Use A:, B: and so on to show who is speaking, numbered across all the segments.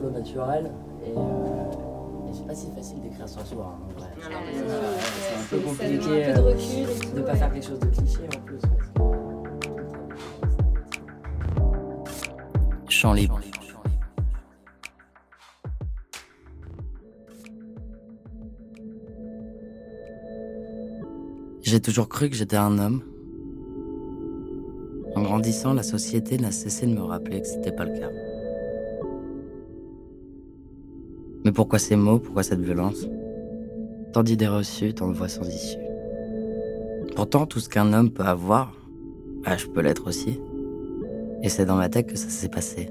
A: flow naturel. Et, euh, et c'est pas si facile d'écrire sur soi. hein, C'est, euh, un peu compliqué
B: demande un peu de
A: euh,
B: recul et tout,
A: de pas
B: ouais.
A: faire quelque chose de cliché en plus. Chant libre. J'ai toujours cru que j'étais un homme. En grandissant, la société n'a cessé de me rappeler que c'était pas le cas. Mais pourquoi ces mots? Pourquoi cette violence? Tant d'idées reçues, tant de voix sans issue. Pourtant, tout ce qu'un homme peut avoir, bah, je peux l'être aussi. Et c'est dans ma tête que ça s'est passé.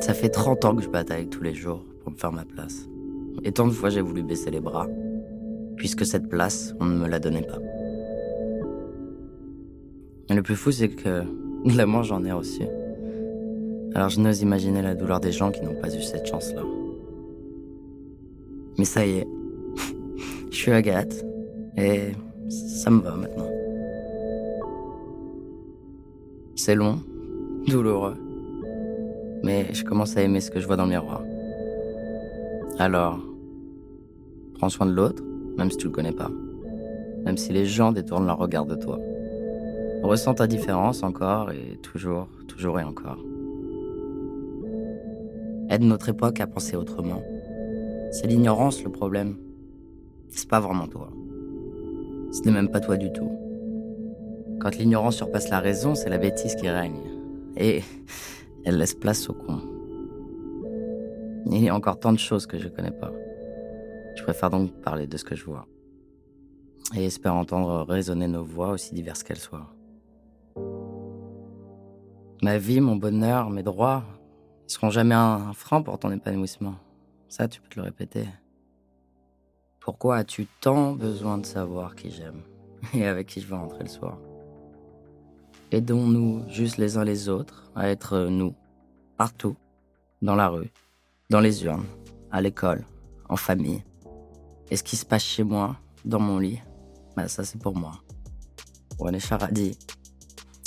A: Ça fait 30 ans que je bataille tous les jours pour me faire ma place. Et tant de fois j'ai voulu baisser les bras, puisque cette place, on ne me la donnait pas. Et le plus fou, c'est que de l'amour, j'en ai reçu. Alors je n'ose imaginer la douleur des gens qui n'ont pas eu cette chance-là. Mais ça y est, je suis Agathe, et ça me va maintenant. C'est long, douloureux, mais je commence à aimer ce que je vois dans le miroir. Alors, prends soin de l'autre, même si tu le connais pas. Même si les gens détournent leur regard de toi. Ressens ta différence encore et toujours, toujours et encore. Aide notre époque à penser autrement. C'est l'ignorance le problème. C'est pas vraiment toi. Ce n'est même pas toi du tout. Quand l'ignorance surpasse la raison, c'est la bêtise qui règne. Et elle laisse place au con. Il y a encore tant de choses que je connais pas. Je préfère donc parler de ce que je vois. Et espère entendre résonner nos voix aussi diverses qu'elles soient. Ma vie, mon bonheur, mes droits, seront jamais un frein pour ton épanouissement. Ça, tu peux te le répéter. Pourquoi as-tu tant besoin de savoir qui j'aime et avec qui je vais rentrer le soir? Aidons-nous juste les uns les autres à être nous, partout, dans la rue, dans les urnes, à l'école, en famille. Et ce qui se passe chez moi, dans mon lit, bah ça c'est pour moi. René Charadi,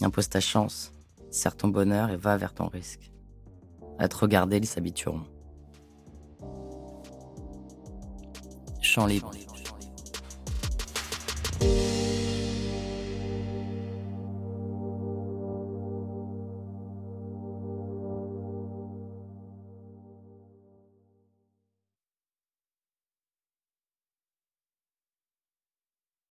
A: impose ta chance, serre ton bonheur et va vers ton risque. À te regarder, ils s'habitueront. Chant libre.